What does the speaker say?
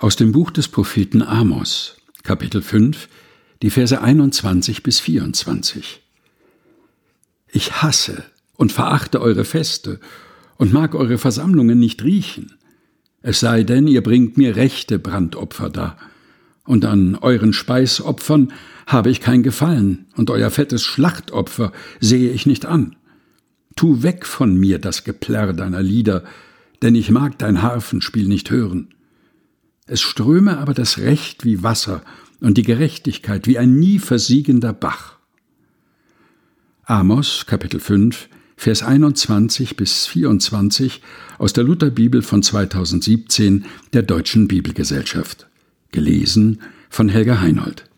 Aus dem Buch des Propheten Amos, Kapitel 5, die Verse 21 bis 24. Ich hasse und verachte eure Feste und mag eure Versammlungen nicht riechen. Es sei denn, ihr bringt mir rechte Brandopfer dar. Und an euren Speisopfern habe ich kein Gefallen, und euer fettes Schlachtopfer sehe ich nicht an. Tu weg von mir das Geplärr deiner Lieder, denn ich mag dein Harfenspiel nicht hören. Es ströme aber das Recht wie Wasser und die Gerechtigkeit wie ein nie versiegender Bach. Amos, Kapitel 5, Vers 21 bis 24 aus der Lutherbibel von 2017 der Deutschen Bibelgesellschaft. Gelesen von Helga Heinold.